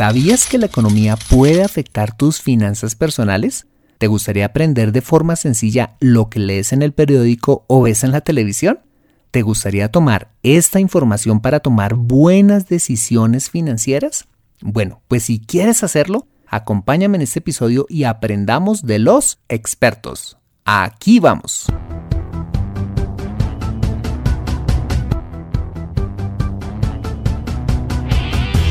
¿Sabías que la economía puede afectar tus finanzas personales? ¿Te gustaría aprender de forma sencilla lo que lees en el periódico o ves en la televisión? ¿Te gustaría tomar esta información para tomar buenas decisiones financieras? Bueno, pues si quieres hacerlo, acompáñame en este episodio y aprendamos de los expertos. Aquí vamos.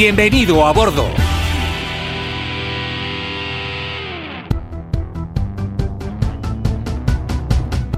Bienvenido a bordo.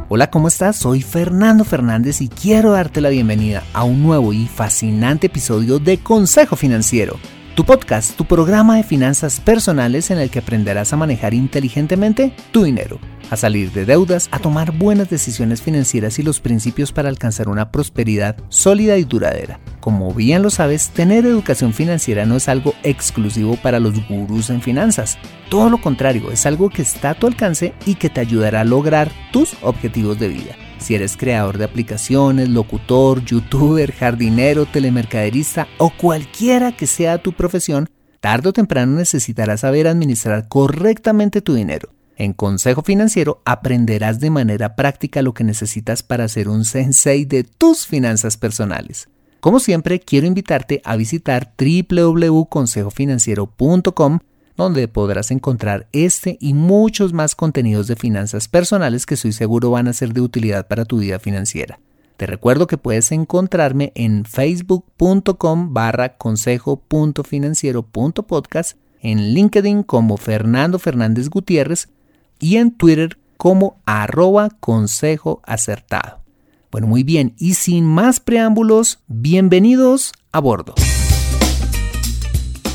Hola, ¿cómo estás? Soy Fernando Fernández y quiero darte la bienvenida a un nuevo y fascinante episodio de Consejo Financiero tu podcast, tu programa de finanzas personales en el que aprenderás a manejar inteligentemente tu dinero, a salir de deudas, a tomar buenas decisiones financieras y los principios para alcanzar una prosperidad sólida y duradera. Como bien lo sabes, tener educación financiera no es algo exclusivo para los gurús en finanzas. Todo lo contrario, es algo que está a tu alcance y que te ayudará a lograr tus objetivos de vida. Si eres creador de aplicaciones, locutor, youtuber, jardinero, telemercaderista o cualquiera que sea tu profesión, tarde o temprano necesitarás saber administrar correctamente tu dinero. En Consejo Financiero aprenderás de manera práctica lo que necesitas para ser un sensei de tus finanzas personales. Como siempre, quiero invitarte a visitar www.consejofinanciero.com donde podrás encontrar este y muchos más contenidos de finanzas personales que estoy seguro van a ser de utilidad para tu vida financiera. Te recuerdo que puedes encontrarme en facebook.com barra consejo.financiero.podcast, en LinkedIn como Fernando Fernández Gutiérrez y en Twitter como arroba consejo. Bueno, muy bien, y sin más preámbulos, bienvenidos a bordo.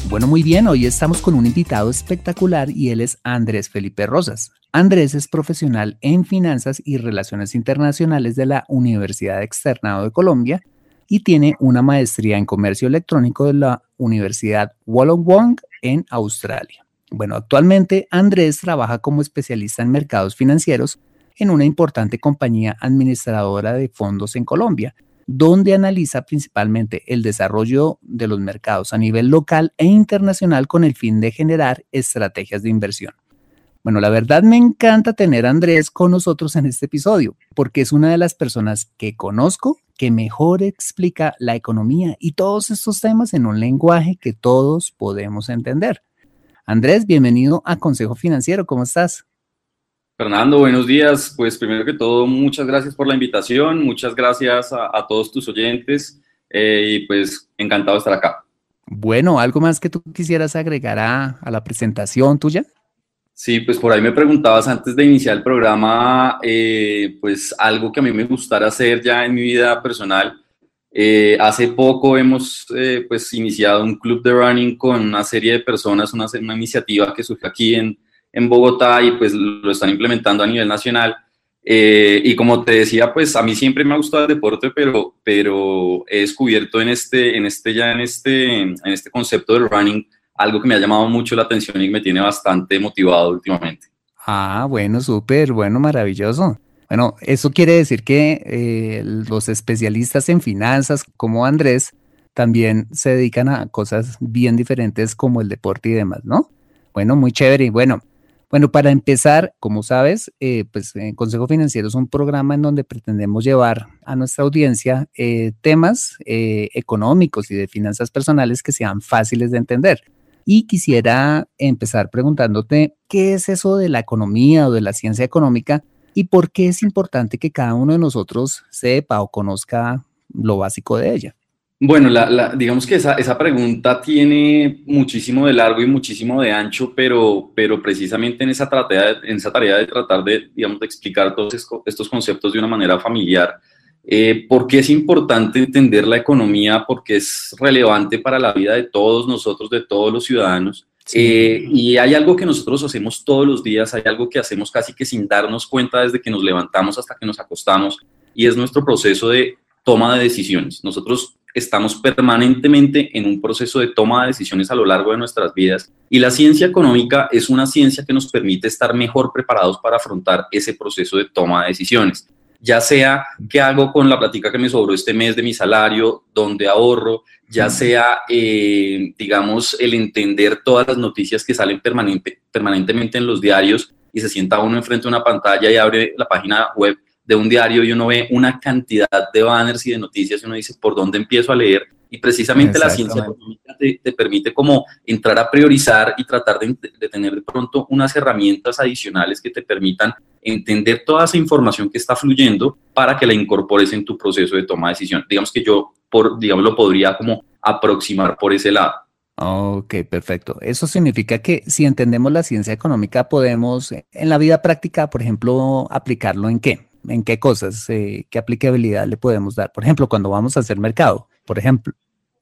Bueno, muy bien, hoy estamos con un invitado espectacular y él es Andrés Felipe Rosas. Andrés es profesional en finanzas y relaciones internacionales de la Universidad Externado de Colombia y tiene una maestría en comercio electrónico de la Universidad Wollongong en Australia. Bueno, actualmente Andrés trabaja como especialista en mercados financieros en una importante compañía administradora de fondos en Colombia donde analiza principalmente el desarrollo de los mercados a nivel local e internacional con el fin de generar estrategias de inversión. Bueno, la verdad me encanta tener a Andrés con nosotros en este episodio, porque es una de las personas que conozco que mejor explica la economía y todos estos temas en un lenguaje que todos podemos entender. Andrés, bienvenido a Consejo Financiero, ¿cómo estás? Fernando, buenos días. Pues primero que todo, muchas gracias por la invitación, muchas gracias a, todos tus oyentes eh, y pues encantado de estar acá. Bueno, ¿algo más que tú quisieras agregar a, la presentación tuya? Sí, pues por ahí me preguntabas antes de iniciar el programa, eh, pues algo que a mí me gustara hacer ya en mi vida personal. Eh, hace poco hemos pues iniciado un club de running con una serie de personas, una, una iniciativa que surge aquí en, en Bogotá y pues lo están implementando a nivel nacional. Eh, y como te decía, pues a mí siempre me ha gustado el deporte, pero, pero he descubierto en este, en este, ya en este, en este concepto del running algo que me ha llamado mucho la atención y me tiene bastante motivado últimamente. Ah, bueno, súper, bueno, maravilloso. Bueno, eso quiere decir que eh, los especialistas en finanzas como Andrés también se dedican a cosas bien diferentes como el deporte y demás, ¿no? Bueno, muy chévere. Bueno, bueno, para empezar, como sabes, eh, pues en Consejo Financiero es un programa en donde pretendemos llevar a nuestra audiencia eh, temas eh, económicos y de finanzas personales que sean fáciles de entender. Y quisiera empezar preguntándote, ¿qué es eso de la economía o de la ciencia económica y por qué es importante que cada uno de nosotros sepa o conozca lo básico de ella? Bueno, digamos que esa, esa, pregunta tiene muchísimo de largo y muchísimo de ancho, pero, pero precisamente en esa, tarea, en esa tarea de tratar de, digamos, de explicar todos estos conceptos de una manera familiar, eh, ¿por qué es importante entender la economía? Porque es relevante para la vida de todos nosotros, de todos los ciudadanos. Eh, y hay algo que nosotros hacemos todos los días, hay algo que hacemos casi que sin darnos cuenta desde que nos levantamos hasta que nos acostamos, y es nuestro proceso de toma de decisiones. Nosotros estamos permanentemente en un proceso de toma de decisiones a lo largo de nuestras vidas y la ciencia económica es una ciencia que nos permite estar mejor preparados para afrontar ese proceso de toma de decisiones. Ya sea qué hago con la plática que me sobró este mes de mi salario, dónde ahorro, ya sea, eh, digamos, el entender todas las noticias que salen permanente, permanentemente en los diarios y se sienta uno enfrente de una pantalla y abre la página web de un diario y uno ve una cantidad de banners y de noticias y uno dice, ¿por dónde empiezo a leer? Y precisamente la ciencia económica te, permite como entrar a priorizar y tratar de, de, tener de pronto unas herramientas adicionales que te permitan entender toda esa información que está fluyendo para que la incorpores en tu proceso de toma de decisión. Digamos que yo, por, digamos, lo podría como aproximar por ese lado. Ok, perfecto. Eso significa que si entendemos la ciencia económica, podemos en la vida práctica, por ejemplo, aplicarlo en qué? En qué cosas, eh, qué aplicabilidad le podemos dar. Por ejemplo, cuando vamos a hacer mercado, por ejemplo.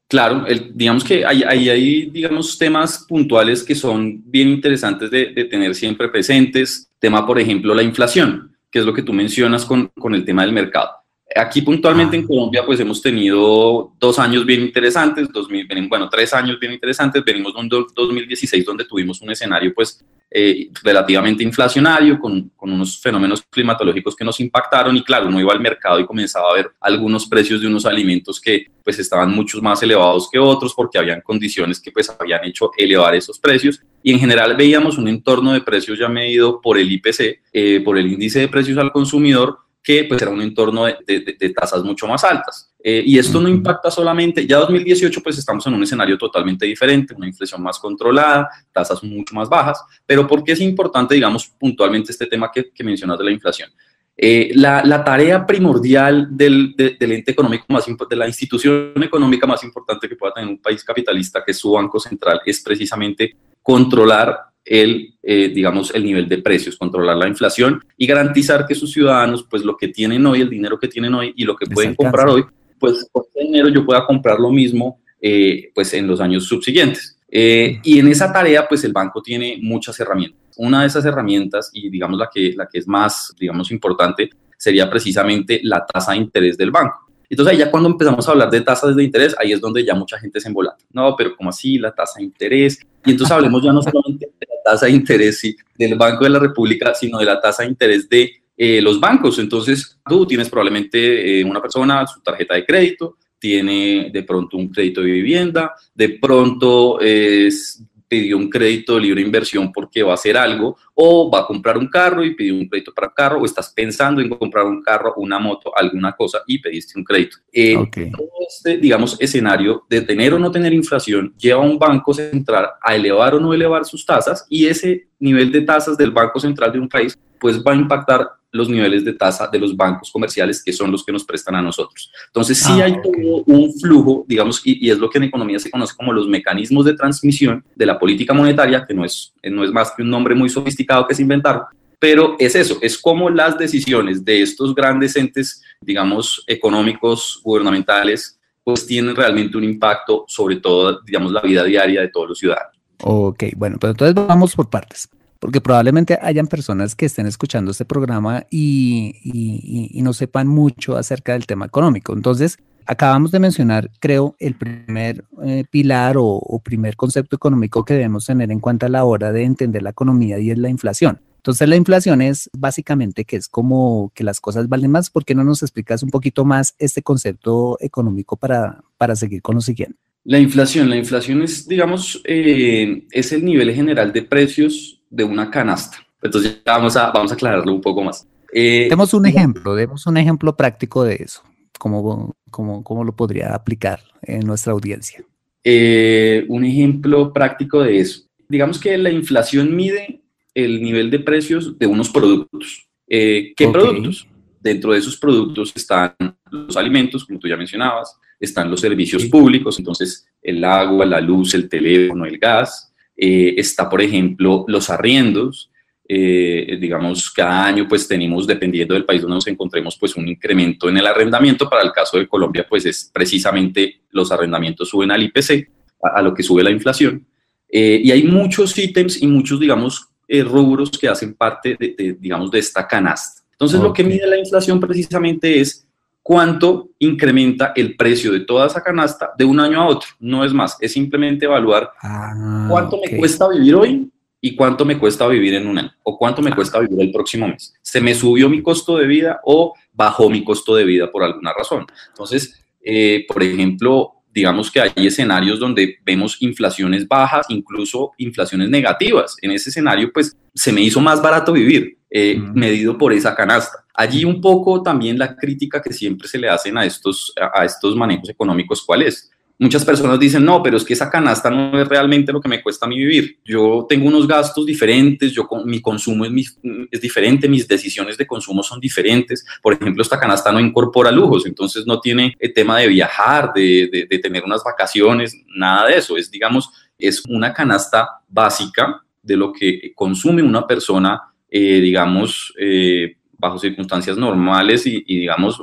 Claro, digamos que hay, hay, digamos, temas puntuales que son bien interesantes de, tener siempre presentes. Tema, por ejemplo, la inflación, que es lo que tú mencionas con, con el tema del mercado. Aquí puntualmente en Colombia pues hemos tenido dos años bien interesantes, 2000, bueno, tres años bien interesantes, venimos de un 2016 donde tuvimos un escenario pues eh, relativamente inflacionario con, con, unos fenómenos climatológicos que nos impactaron y claro, uno iba al mercado y comenzaba a ver algunos precios de unos alimentos que pues estaban mucho más elevados que otros porque habían condiciones que pues habían hecho elevar esos precios y en general veíamos un entorno de precios ya medido por el IPC, eh, por el índice de precios al consumidor que pues era un entorno de, tasas mucho más altas. Eh, y esto no impacta solamente, ya 2018 pues estamos en un escenario totalmente diferente, una inflación más controlada, tasas mucho más bajas, pero ¿por qué es importante, digamos, puntualmente este tema que, que mencionas de la inflación? Eh, la, la, tarea primordial del, del, ente económico más de la institución económica más importante que pueda tener un país capitalista, que es su Banco Central, es precisamente controlar el, eh, digamos, el nivel de precios, controlar la inflación y garantizar que sus ciudadanos, pues lo que tienen hoy, el dinero que tienen hoy y lo que pueden comprar hoy, pues con ese dinero yo pueda comprar lo mismo, eh, pues en los años subsiguientes. Eh, y en esa tarea, pues el banco tiene muchas herramientas. Una de esas herramientas, y digamos la que, la que es más, digamos, importante, sería precisamente la tasa de interés del banco. Entonces ahí ya cuando empezamos a hablar de tasas de interés, ahí es donde ya mucha gente se embolata. No, pero ¿cómo así? La tasa de interés. Y entonces hablemos ya no solamente de la tasa de interés del Banco de la República, sino de la tasa de interés de eh, los bancos. Entonces tú tienes probablemente eh, una persona, su tarjeta de crédito, tiene de pronto un crédito de vivienda, de pronto es pidió un crédito de libre inversión porque va a hacer algo, o va a comprar un carro y pidió un crédito para carro, o estás pensando en comprar un carro, una moto, alguna cosa y pediste un crédito. Eh, todo este, digamos, escenario de tener o no tener inflación lleva a un banco central a elevar o no elevar sus tasas y ese nivel de tasas del banco central de un país pues va a impactar los niveles de tasa de los bancos comerciales, que son los que nos prestan a nosotros. Entonces, sí ah, hay todo un flujo, digamos, y, es lo que en economía se conoce como los mecanismos de transmisión de la política monetaria, que no es, no es más que un nombre muy sofisticado que se inventaron, pero es eso, es como las decisiones de estos grandes entes, digamos, económicos, gubernamentales, pues tienen realmente un impacto sobre todo, digamos, la vida diaria de todos los ciudadanos. Ok, bueno, pues entonces vamos por partes porque probablemente hayan personas que estén escuchando este programa y, no sepan mucho acerca del tema económico. Entonces, acabamos de mencionar, creo, el primer eh, pilar o, primer concepto económico que debemos tener en cuenta a la hora de entender la economía y es la inflación. Entonces, la inflación es básicamente que es como que las cosas valen más. ¿Por qué no nos explicas un poquito más este concepto económico para, para seguir con lo siguiente? La inflación, la inflación es, digamos, eh, es el nivel general de precios de una canasta. Entonces ya vamos a, vamos a aclararlo un poco más. Eh, demos un ejemplo, demos un ejemplo práctico de eso. ¿Cómo, cómo, cómo lo podría aplicar en nuestra audiencia? Eh, un ejemplo práctico de eso. Digamos que la inflación mide el nivel de precios de unos productos. Eh, ¿Qué productos? Dentro de esos productos están los alimentos, como tú ya mencionabas, están los servicios públicos, entonces el agua, la luz, el teléfono, el gas, eh, está, por ejemplo, los arriendos. Eh, digamos, cada año pues tenemos, dependiendo del país donde nos encontremos, pues un incremento en el arrendamiento. Para el caso de Colombia, pues es precisamente los arrendamientos suben al IPC, a, lo que sube la inflación. Eh, y hay muchos ítems y muchos, digamos, eh, rubros que hacen parte de, digamos, de esta canasta. Entonces, lo que mide la inflación precisamente es cuánto incrementa el precio de toda esa canasta de un año a otro. No es más, es simplemente evaluar ah, cuánto me cuesta vivir hoy y cuánto me cuesta vivir en un año o cuánto me cuesta vivir el próximo mes. ¿Se me subió mi costo de vida o bajó mi costo de vida por alguna razón? Entonces, eh, por ejemplo, digamos que hay escenarios donde vemos inflaciones bajas, incluso inflaciones negativas. En ese escenario, pues se me hizo más barato vivir, eh, medido por esa canasta. Allí un poco también la crítica que siempre se le hacen a estos, a estos manejos económicos, ¿cuál es? Muchas personas dicen, no, pero es que esa canasta no es realmente lo que me cuesta a mí vivir. Yo tengo unos gastos diferentes, yo, mi consumo es, es diferente, mis decisiones de consumo son diferentes. Por ejemplo, esta canasta no incorpora lujos, entonces no tiene el tema de viajar, de, de, tener unas vacaciones, nada de eso. Es, digamos, es una canasta básica de lo que consume una persona, eh, digamos, eh, bajo circunstancias normales y, digamos,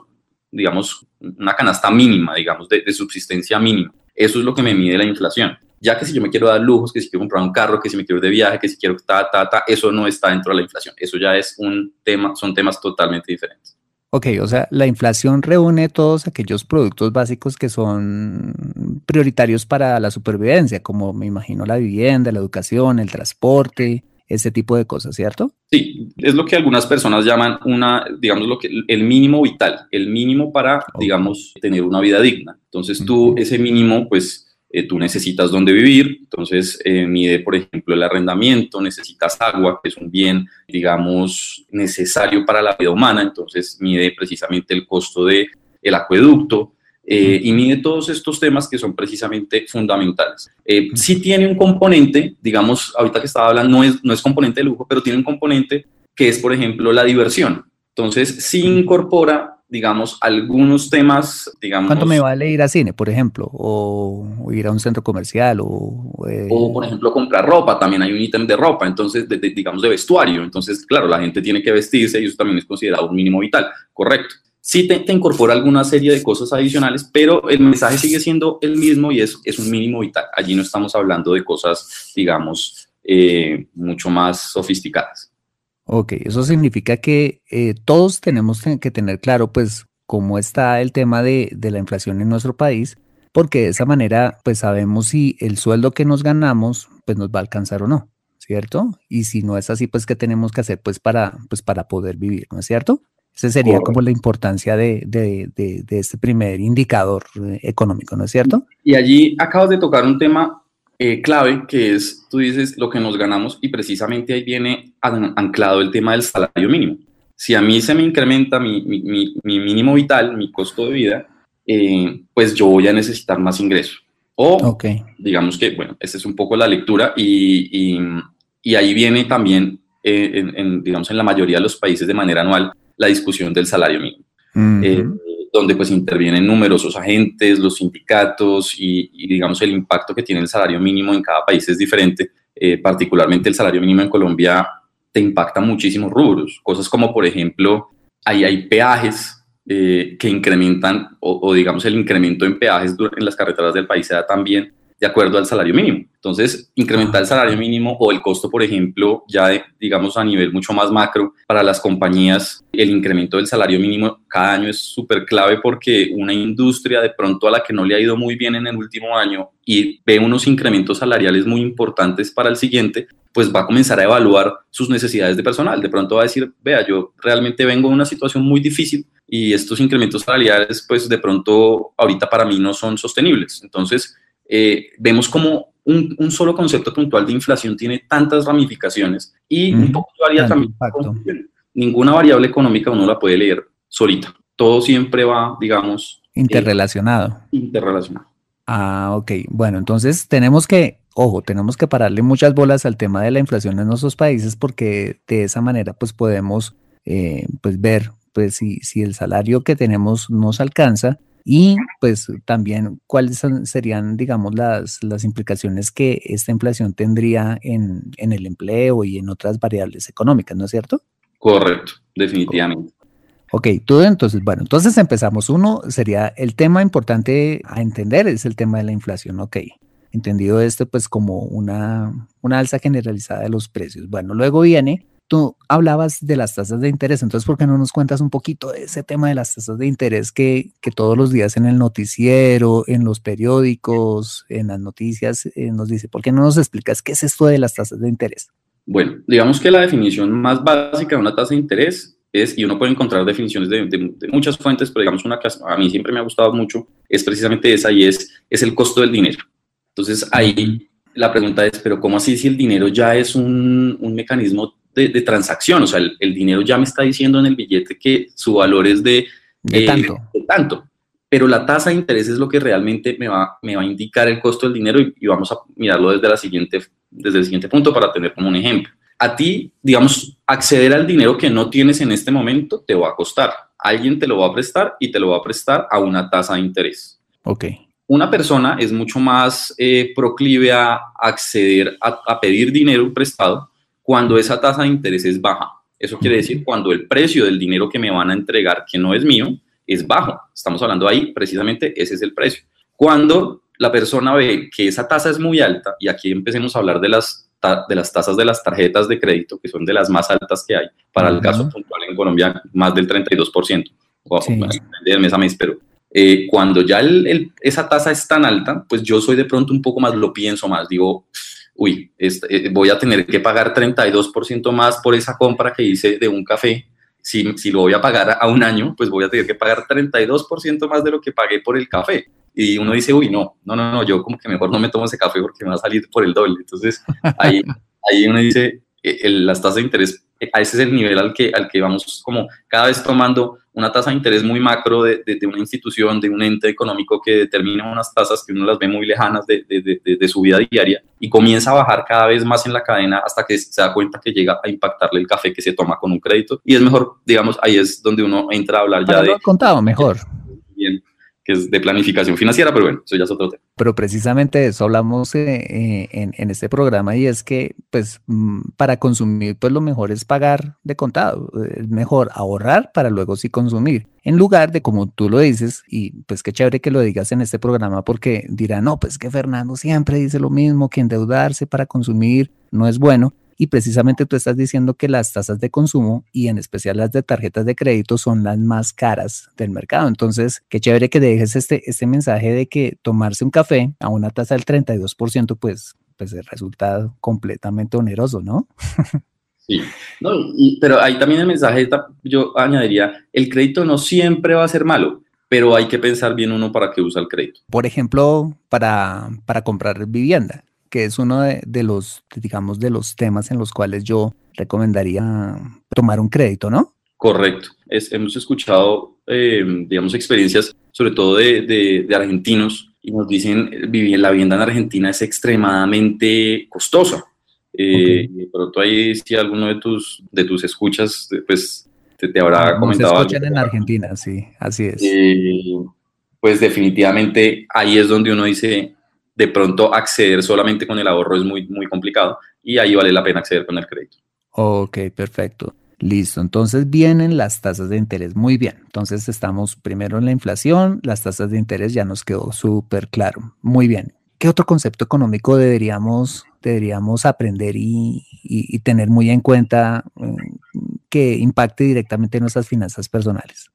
digamos, una canasta mínima, digamos, de, subsistencia mínima. Eso es lo que me mide la inflación. Ya que si yo me quiero dar lujos, que si quiero comprar un carro, que si me quiero ir de viaje, que si quiero ta, ta, ta, eso no está dentro de la inflación. Eso ya es un tema, son temas totalmente diferentes. Ok, o sea, la inflación reúne todos aquellos productos básicos que son prioritarios para la supervivencia, como me imagino la vivienda, la educación, el transporte, ese tipo de cosas, ¿cierto? Sí, es lo que algunas personas llaman una, digamos, lo que el mínimo vital, el mínimo para, digamos, tener una vida digna. Entonces tú, ese mínimo, pues eh, tú necesitas dónde vivir, entonces eh, mide, por ejemplo, el arrendamiento, necesitas agua, que es un bien, digamos, necesario para la vida humana, entonces mide precisamente el costo del el acueducto, eh, y mide todos estos temas que son precisamente fundamentales. Eh, sí tiene un componente, digamos, ahorita que estaba hablando, no es, no es componente de lujo, pero tiene un componente que es, por ejemplo, la diversión. Entonces, sí incorpora, digamos, algunos temas, digamos... ¿Cuánto me vale ir a cine, por ejemplo? O, ir a un centro comercial, o... Eh, o, por ejemplo, comprar ropa, también hay un ítem de ropa, entonces, digamos, de vestuario. Entonces, claro, la gente tiene que vestirse y eso también es considerado un mínimo vital, correcto sí te, incorpora alguna serie de cosas adicionales, pero el mensaje sigue siendo el mismo y es, es un mínimo vital. Allí no estamos hablando de cosas, digamos, eh, mucho más sofisticadas. Ok, eso significa que eh, todos tenemos que tener claro, pues, cómo está el tema de, de la inflación en nuestro país, porque de esa manera, pues, sabemos si el sueldo que nos ganamos, pues, nos va a alcanzar o no, ¿cierto? Y si no es así, pues, ¿qué tenemos que hacer, pues, para, pues, para poder vivir, ¿no es cierto? Esa sería como la importancia de, este primer indicador eh, económico, ¿no es cierto? Y allí acabas de tocar un tema eh, clave que es, tú dices, lo que nos ganamos y precisamente ahí viene anclado el tema del salario mínimo. Si a mí se me incrementa mi, mínimo vital, mi costo de vida, eh, pues yo voy a necesitar más ingresos. O digamos que, bueno, esta es un poco la lectura y, ahí viene también, digamos, en la mayoría de los países de manera anual, la discusión del salario mínimo, eh, donde pues intervienen numerosos agentes, los sindicatos y, digamos el impacto que tiene el salario mínimo en cada país es diferente. Eh, particularmente el salario mínimo en Colombia te impacta muchísimos rubros, cosas como por ejemplo, ahí hay peajes eh, que incrementan o, o, digamos el incremento en peajes en las carreteras del país se da también de acuerdo al salario mínimo. Entonces, incrementar el salario mínimo o el costo, por ejemplo, ya de, digamos a nivel mucho más macro para las compañías, el incremento del salario mínimo cada año es súper clave porque una industria de pronto a la que no le ha ido muy bien en el último año y ve unos incrementos salariales muy importantes para el siguiente, pues va a comenzar a evaluar sus necesidades de personal. De pronto va a decir, vea, yo realmente vengo de una situación muy difícil y estos incrementos salariales, pues de pronto ahorita para mí no son sostenibles. Entonces, eh, vemos como un, un, solo concepto puntual de inflación tiene tantas ramificaciones y un poco varía también. Ninguna variable económica uno la puede leer solita. Todo siempre va, digamos... Eh, interrelacionado. interrelacionado. Ah, ok. Bueno, entonces tenemos que, ojo, tenemos que pararle muchas bolas al tema de la inflación en nuestros países porque de esa manera pues podemos eh, pues ver pues si, si el salario que tenemos nos alcanza y pues también cuáles serían, digamos, las, las implicaciones que esta inflación tendría en, en, el empleo y en otras variables económicas, ¿no es cierto? Correcto, definitivamente. Ok, todo entonces, bueno, entonces empezamos. Uno sería el tema importante a entender, es el tema de la inflación, ok. entendido esto pues como una, una alza generalizada de los precios. Bueno, luego viene tú hablabas de las tasas de interés, entonces, ¿por qué no nos cuentas un poquito de ese tema de las tasas de interés que, que todos los días en el noticiero, en los periódicos, en las noticias eh, nos dice? ¿Por qué no nos explicas qué es esto de las tasas de interés? Bueno, digamos que la definición más básica de una tasa de interés es, y uno puede encontrar definiciones de, de, muchas fuentes, pero digamos una que a mí siempre me ha gustado mucho, es precisamente esa y es, es el costo del dinero. Entonces ahí la pregunta es, pero ¿cómo así si el dinero ya es un, un mecanismo de, transacción, o sea, el, dinero ya me está diciendo en el billete que su valor es de, de, eh, tanto. tanto, pero la tasa de interés es lo que realmente me va, me va a indicar el costo del dinero y, vamos a mirarlo desde, la siguiente, desde el siguiente punto para tener como un ejemplo. A ti, digamos, acceder al dinero que no tienes en este momento te va a costar. Alguien te lo va a prestar y te lo va a prestar a una tasa de interés. Ok una persona es mucho más eh, proclive a acceder a, a, pedir dinero prestado cuando esa tasa de interés es baja. Eso quiere decir cuando el precio del dinero que me van a entregar, que no es mío, es bajo. Estamos hablando ahí, precisamente ese es el precio. Cuando la persona ve que esa tasa es muy alta, y aquí empecemos a hablar de las, de las tasas de las tarjetas de crédito, que son de las más altas que hay, para el caso puntual en Colombia, más del 32%, o sí. de mes a mes, pero eh, cuando ya esa tasa es tan alta, pues yo soy de pronto un poco más, lo pienso más, digo, uy, este, eh, voy a tener que pagar 32% más por esa compra que hice de un café. Si, si lo voy a pagar a un año, pues voy a tener que pagar 32% más de lo que pagué por el café. Y uno dice, uy, no, no, no, no, yo como que mejor no me tomo ese café porque me va a salir por el doble. Entonces, ahí, ahí uno dice, eh, las tasas de interés, a ese es el nivel al que, al que vamos como cada vez tomando una tasa de interés muy macro de, de, una institución, de un ente económico que determina unas tasas que uno las ve muy lejanas de, de, su vida diaria y comienza a bajar cada vez más en la cadena hasta que se da cuenta que llega a impactarle el café que se toma con un crédito. Y es mejor, digamos, ahí es donde uno entra a hablar ya de... contado mejor. Bien que es de planificación financiera, pero bueno, eso ya es otro tema. Pero precisamente de eso hablamos eh, eh, en, en, este programa y es que, pues, mm, para consumir, pues lo mejor es pagar de contado, es mejor ahorrar para luego sí consumir, en lugar de, como tú lo dices, y pues qué chévere que lo digas en este programa porque dirán, no, pues que Fernando siempre dice lo mismo, que endeudarse para consumir no es bueno, y precisamente tú estás diciendo que las tasas de consumo y en especial las de tarjetas de crédito son las más caras del mercado. Entonces, qué chévere que dejes este, este mensaje de que tomarse un café a una tasa del 32%, pues, pues resulta completamente oneroso, ¿no? Sí, no, pero ahí también el mensaje, yo añadiría, el crédito no siempre va a ser malo, pero hay que pensar bien uno para qué usa el crédito. Por ejemplo, para, para comprar vivienda que es uno de, los, digamos, de los temas en los cuales yo recomendaría tomar un crédito, ¿no? Correcto. hemos escuchado, eh, digamos, experiencias, sobre todo de, argentinos, y nos dicen, vivir la vivienda en Argentina es extremadamente costosa. Eh, Pero tú ahí, si alguno de tus, de tus escuchas, pues te, te habrá comentado. Se escuchan en Argentina, sí, así es. Eh, pues definitivamente ahí es donde uno dice, de pronto acceder solamente con el ahorro es muy, muy complicado y ahí vale la pena acceder con el crédito. Ok, perfecto. Listo, entonces vienen las tasas de interés. Muy bien, entonces estamos primero en la inflación, las tasas de interés ya nos quedó súper claro. Muy bien. ¿Qué otro concepto económico deberíamos, deberíamos aprender y, tener muy en cuenta eh, que impacte directamente en nuestras finanzas personales?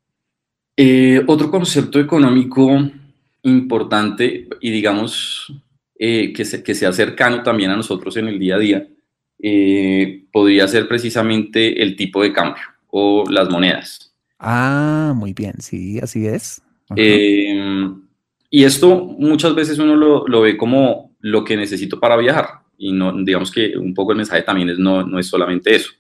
Eh, otro concepto económico importante y digamos eh, que, se, que sea cercano también a nosotros en el día a día, eh, podría ser precisamente el tipo de cambio o las monedas. Ah, muy bien, sí, así es. Eh, y esto muchas veces uno lo, lo, ve como lo que necesito para viajar y no, digamos que un poco el mensaje también es no, no es solamente eso.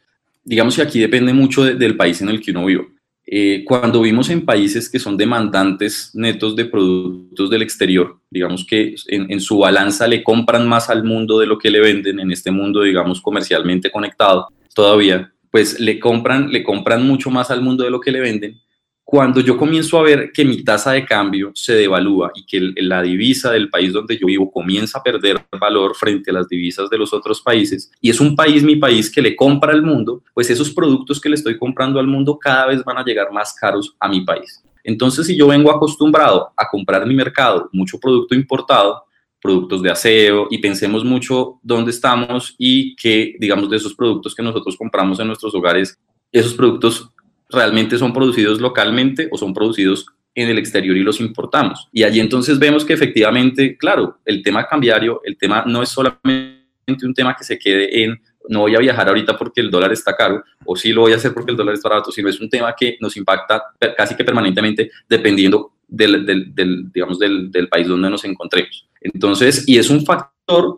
Digamos que aquí depende mucho del país en el que uno vive. Eh, cuando vimos en países que son demandantes netos de productos del exterior, digamos que en, su balanza le compran más al mundo de lo que le venden en este mundo, digamos, comercialmente conectado todavía, pues le compran, le compran mucho más al mundo de lo que le venden, cuando yo comienzo a ver que mi tasa de cambio se devalúa y que la divisa del país donde yo vivo comienza a perder valor frente a las divisas de los otros países, y es un país, mi país, que le compra al mundo, pues esos productos que le estoy comprando al mundo cada vez van a llegar más caros a mi país. Entonces, si yo vengo acostumbrado a comprar en mi mercado mucho producto importado, productos de aseo y pensemos mucho dónde estamos y que, digamos, de esos productos que nosotros compramos en nuestros hogares, esos productos realmente son producidos localmente o son producidos en el exterior y los importamos. Y allí entonces vemos que efectivamente, claro, el tema cambiario, el tema no es solamente un tema que se quede en no voy a viajar ahorita porque el dólar está caro, o sí lo voy a hacer porque el dólar está barato, sino es un tema que nos impacta casi que permanentemente dependiendo del, digamos, del, del país donde nos encontremos. Entonces, y es un factor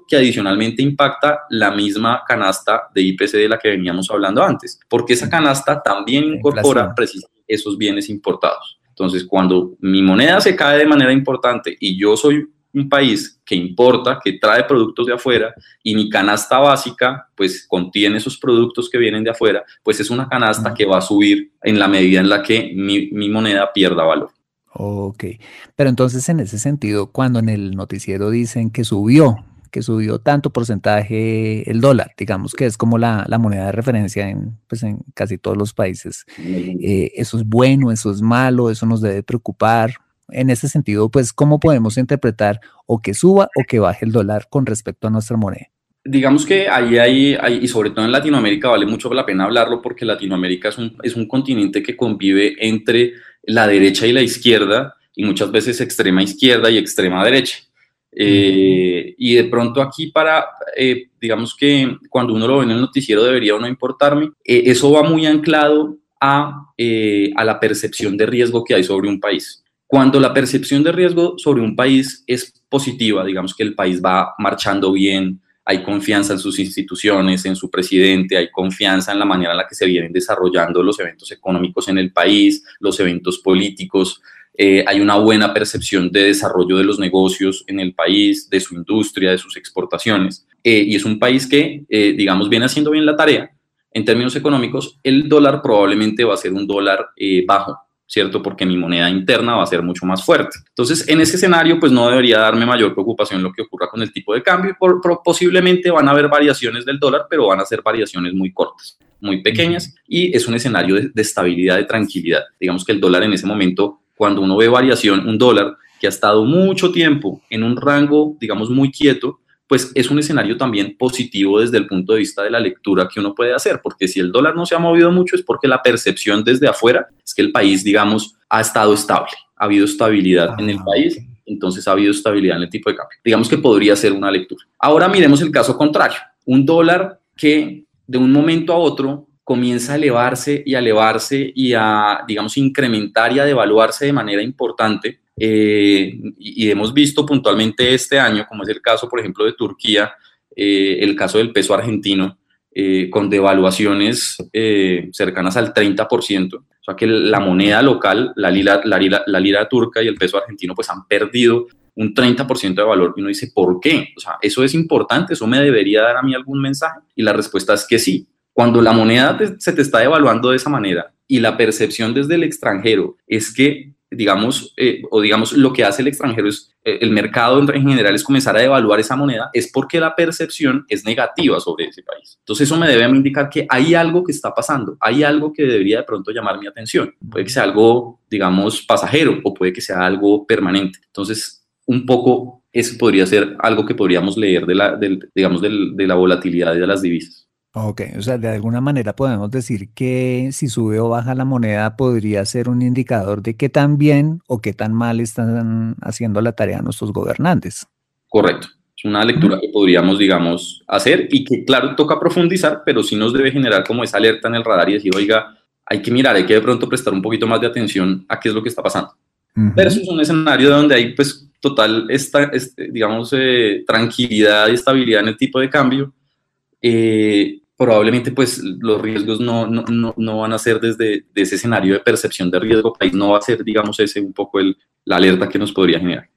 que adicionalmente impacta la misma canasta de IPC de la que veníamos hablando antes, porque esa canasta también incorpora precisamente esos bienes importados. Entonces, cuando mi moneda se cae de manera importante y yo soy un país que importa, que trae productos de afuera y mi canasta básica pues contiene esos productos que vienen de afuera, pues es una canasta que va a subir en la medida en la que mi, mi moneda pierda valor. Ok, pero entonces en ese sentido, cuando en el noticiero dicen que subió, que subió tanto porcentaje el dólar, digamos que es como la, la moneda de referencia en, pues en casi todos los países, eh, eso es bueno, eso es malo, eso nos debe preocupar. En ese sentido, pues, ¿cómo podemos interpretar o que suba o que baje el dólar con respecto a nuestra moneda? digamos que ahí hay, y sobre todo en Latinoamérica vale mucho la pena hablarlo porque Latinoamérica es un, es un continente que convive entre la derecha y la izquierda, y muchas veces extrema izquierda y extrema derecha. Eh, y de pronto aquí para, eh, digamos que cuando uno lo ve en el noticiero debería o no importarme, eh, eso va muy anclado a, a la percepción de riesgo que hay sobre un país. Cuando la percepción de riesgo sobre un país es positiva, digamos que el país va marchando bien, hay confianza en sus instituciones, en su presidente, hay confianza en la manera en la que se vienen desarrollando los eventos económicos en el país, los eventos políticos, eh, hay una buena percepción de desarrollo de los negocios en el país, de su industria, de sus exportaciones, eh, y es un país que, eh, digamos, viene haciendo bien la tarea. En términos económicos, el dólar probablemente va a ser un dólar bajo, ¿cierto? Porque mi moneda interna va a ser mucho más fuerte. Entonces, en ese escenario, pues no debería darme mayor preocupación lo que ocurra con el tipo de cambio. Por, posiblemente van a haber variaciones del dólar, pero van a ser variaciones muy cortas, muy pequeñas, y es un escenario de, de estabilidad, de tranquilidad. Digamos que el dólar en ese momento, cuando uno ve variación, un dólar que ha estado mucho tiempo en un rango, digamos, muy quieto, pues es un escenario también positivo desde el punto de vista de la lectura que uno puede hacer, porque si el dólar no se ha movido mucho es porque la percepción desde afuera es que el país, digamos, ha estado estable, ha habido estabilidad en el ah, país, entonces ha habido estabilidad en el tipo de cambio. Digamos que podría ser una lectura. Ahora miremos el caso contrario, un dólar que de un momento a otro comienza a elevarse y a elevarse y a, digamos, incrementar y a devaluarse de manera importante eh, y, hemos visto puntualmente este año, como es el caso, por ejemplo, de Turquía, eh, el caso del peso argentino, eh, con devaluaciones cercanas al 30%. O sea que la moneda local, la lira, la, lira, la lira turca y el peso argentino, pues han perdido un 30% de valor. Y uno dice, ¿por qué? O sea, ¿eso es importante? ¿Eso me debería dar a mí algún mensaje? Y la respuesta es que sí. Cuando la moneda se te está devaluando de esa manera y la percepción desde el extranjero es que digamos, eh, o digamos, lo que hace el extranjero es, eh, el mercado en, general es comenzar a devaluar esa moneda, es porque la percepción es negativa sobre ese país. Entonces eso me debe indicar que hay algo que está pasando, hay algo que debería de pronto llamar mi atención. Puede que sea algo, digamos, pasajero o puede que sea algo permanente. Entonces, un poco eso podría ser algo que podríamos leer de la, digamos, de la volatilidad de las divisas. Ok, o sea, de alguna manera podemos decir que si sube o baja la moneda podría ser un indicador de qué tan bien o qué tan mal están haciendo la tarea nuestros gobernantes. Correcto. Es una lectura que podríamos, digamos, hacer y que, claro, toca profundizar, pero sí nos debe generar como esa alerta en el radar y decir, oiga, hay que mirar, hay que de pronto prestar un poquito más de atención a qué es lo que está pasando. Pero eso es un escenario donde hay, pues, total, esta, este, digamos, eh, tranquilidad y estabilidad en el tipo de cambio. Eh, probablemente pues los riesgos no, no, no, van a ser desde ese escenario de percepción de riesgo país, no va a ser, digamos, ese un poco el, la alerta que nos podría generar.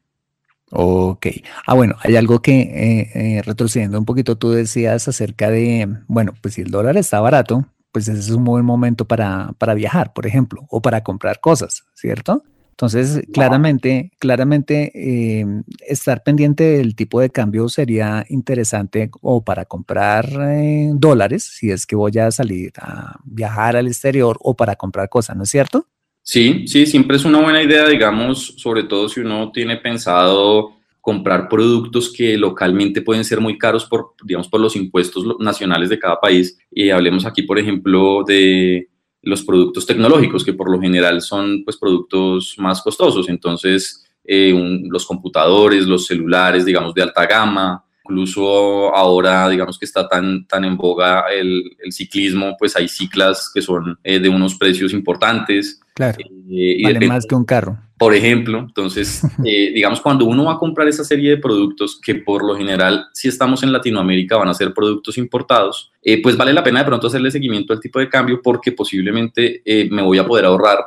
Ok. Ah, bueno, hay algo que, eh, eh, retrocediendo un poquito, tú decías acerca de, bueno, pues si el dólar está barato, pues ese es un buen momento para, para viajar, por ejemplo, o para comprar cosas, ¿cierto? Entonces, claramente, claramente eh, estar pendiente del tipo de cambio sería interesante o para comprar eh, dólares, si es que voy a salir a viajar al exterior o para comprar cosas, ¿no es cierto? Sí, sí, siempre es una buena idea, digamos, sobre todo si uno tiene pensado comprar productos que localmente pueden ser muy caros por, digamos, por los impuestos nacionales de cada país. Y hablemos aquí, por ejemplo, de los productos tecnológicos, que por lo general son pues, productos más costosos. Entonces, eh, los computadores, los celulares, digamos, de alta gama, incluso ahora, digamos que está tan, tan en boga el, ciclismo, pues hay ciclas que son eh, de unos precios importantes. Claro. Eh, vale más que un carro. Por ejemplo, entonces, eh, digamos, cuando uno va a comprar esa serie de productos, que por lo general, si estamos en Latinoamérica, van a ser productos importados, pues vale la pena de pronto hacerle seguimiento al tipo de cambio porque posiblemente me voy a poder ahorrar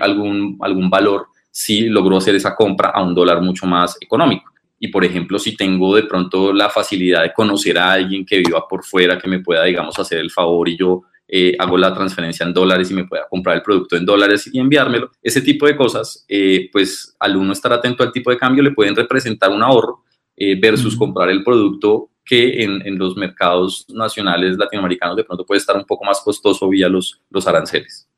algún, algún valor si logro hacer esa compra a un dólar mucho más económico. Y por ejemplo, si tengo de pronto la facilidad de conocer a alguien que viva por fuera, que me pueda, digamos, hacer el favor y yo eh, hago la transferencia en dólares y me pueda comprar el producto en dólares y enviármelo, ese tipo de cosas, eh, pues al uno estar atento al tipo de cambio le pueden representar un ahorro eh, versus comprar el producto que en, en, los mercados nacionales latinoamericanos de pronto puede estar un poco más costoso vía los, los aranceles.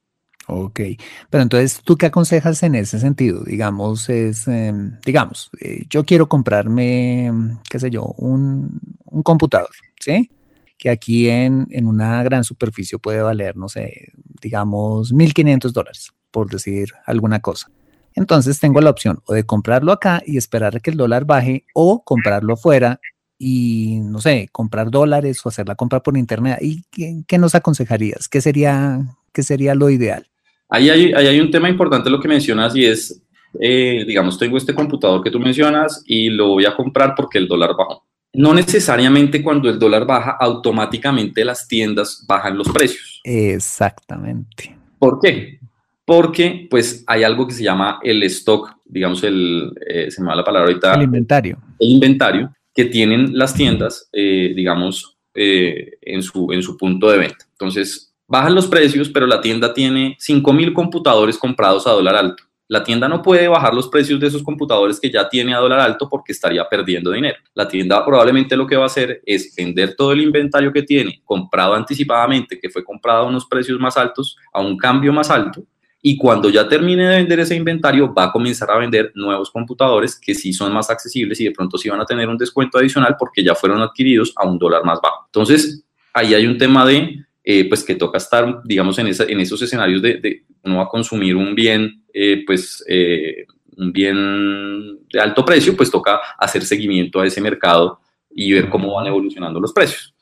Ok, pero entonces, ¿tú qué aconsejas en ese sentido? Digamos, es, em, digamos, eh, yo quiero comprarme, qué sé yo, un, un computador, ¿sí? Que aquí en, en, una gran superficie puede valer, no sé, digamos, 1.500 dólares, por decir alguna cosa. Entonces tengo la opción o de comprarlo acá y esperar a que el dólar baje o comprarlo afuera y, no sé, comprar dólares o hacer la compra por internet. ¿Y qué, qué nos aconsejarías? ¿Qué sería, qué sería lo ideal? Ahí hay, hay un tema importante lo que mencionas y es, eh, digamos, tengo este computador que tú mencionas y lo voy a comprar porque el dólar bajó. No necesariamente cuando el dólar baja, automáticamente las tiendas bajan los precios. Exactamente. ¿Por qué? Porque pues hay algo que se llama el stock, digamos, el, eh, se me va la palabra ahorita. El inventario. El inventario que tienen las tiendas, eh, digamos, en, su, en su punto de venta. Entonces, bajan los precios, pero la tienda tiene 5.000 computadores comprados a dólar alto. La tienda no puede bajar los precios de esos computadores que ya tiene a dólar alto porque estaría perdiendo dinero. La tienda probablemente lo que va a hacer es vender todo el inventario que tiene comprado anticipadamente, que fue comprado a unos precios más altos, a un cambio más alto, y cuando ya termine de vender ese inventario va a comenzar a vender nuevos computadores que sí son más accesibles y de pronto sí van a tener un descuento adicional porque ya fueron adquiridos a un dólar más bajo. Entonces, ahí hay un tema de eh, pues que toca estar, digamos, en, en esos escenarios de, de, uno a consumir un bien, eh, pues eh, un bien de alto precio, pues toca hacer seguimiento a ese mercado y ver cómo van evolucionando los precios.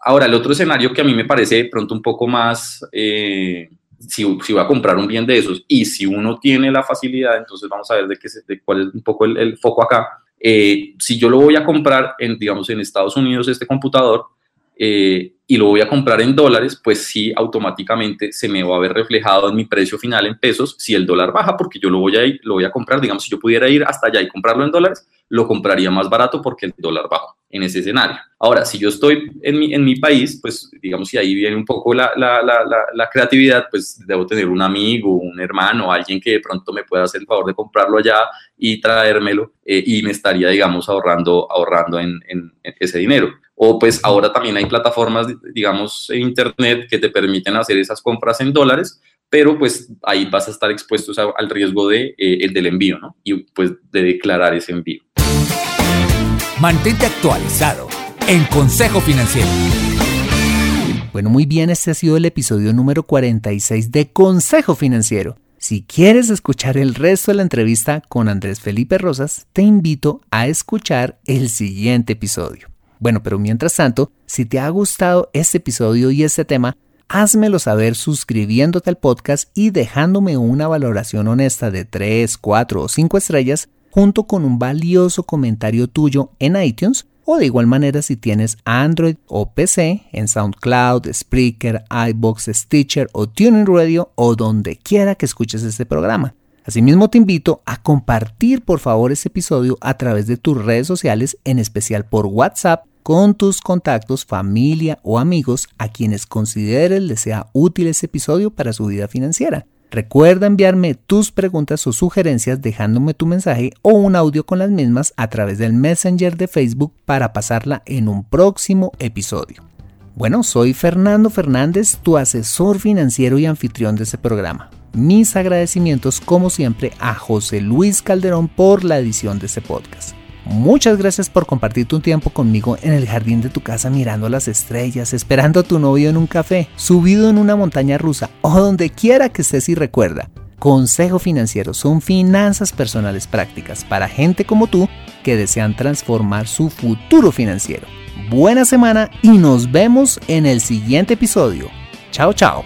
ahora, el otro escenario que a mí me parece pronto un poco más, si, si va a comprar un bien de esos y si uno tiene la facilidad, entonces vamos a ver de, qué, de cuál es un poco el, el foco acá. si yo lo voy a comprar, en, digamos, en Estados Unidos, este computador, eh, y lo voy a comprar en dólares, pues sí, automáticamente se me va a ver reflejado en mi precio final en pesos si el dólar baja, porque yo lo voy a, ir, lo voy a comprar, digamos, si yo pudiera ir hasta allá y comprarlo en dólares, lo compraría más barato porque el dólar baja en ese escenario. Ahora, si yo estoy en mi, en mi país, pues digamos, si ahí viene un poco la, la, la, la, creatividad, pues debo tener un amigo, un hermano, alguien que de pronto me pueda hacer el favor de comprarlo allá y traérmelo eh, y me estaría, digamos, ahorrando, ahorrando en, en ese dinero. O pues ahora también hay plataformas, digamos, en Internet que te permiten hacer esas compras en dólares, pero pues ahí vas a estar expuestos al riesgo de, eh, el del envío, ¿no? Y pues de declarar ese envío. Mantente actualizado en Consejo Financiero. Bueno, muy bien, este ha sido el episodio número 46 de Consejo Financiero. Si quieres escuchar el resto de la entrevista con Andrés Felipe Rosas, te invito a escuchar el siguiente episodio. Bueno, pero mientras tanto, si te ha gustado este episodio y este tema, házmelo saber suscribiéndote al podcast y dejándome una valoración honesta de 3, 4 o 5 estrellas junto con un valioso comentario tuyo en iTunes o de igual manera si tienes Android o PC en SoundCloud, Spreaker, iBox, Stitcher o Tuning Radio o donde quiera que escuches este programa. Asimismo te invito a compartir por favor este episodio a través de tus redes sociales, en especial por WhatsApp, con tus contactos, familia o amigos a quienes consideres les sea útil este episodio para su vida financiera. Recuerda enviarme tus preguntas o sugerencias dejándome tu mensaje o un audio con las mismas a través del Messenger de Facebook para pasarla en un próximo episodio. Bueno, soy Fernando Fernández, tu asesor financiero y anfitrión de este programa. Mis agradecimientos como siempre a José Luis Calderón por la edición de este podcast. Muchas gracias por compartir tu tiempo conmigo en el jardín de tu casa mirando las estrellas, esperando a tu novio en un café, subido en una montaña rusa o donde quiera que estés y recuerda. Consejo Financiero son finanzas personales prácticas para gente como tú que desean transformar su futuro financiero. Buena semana y nos vemos en el siguiente episodio. Chao, chao.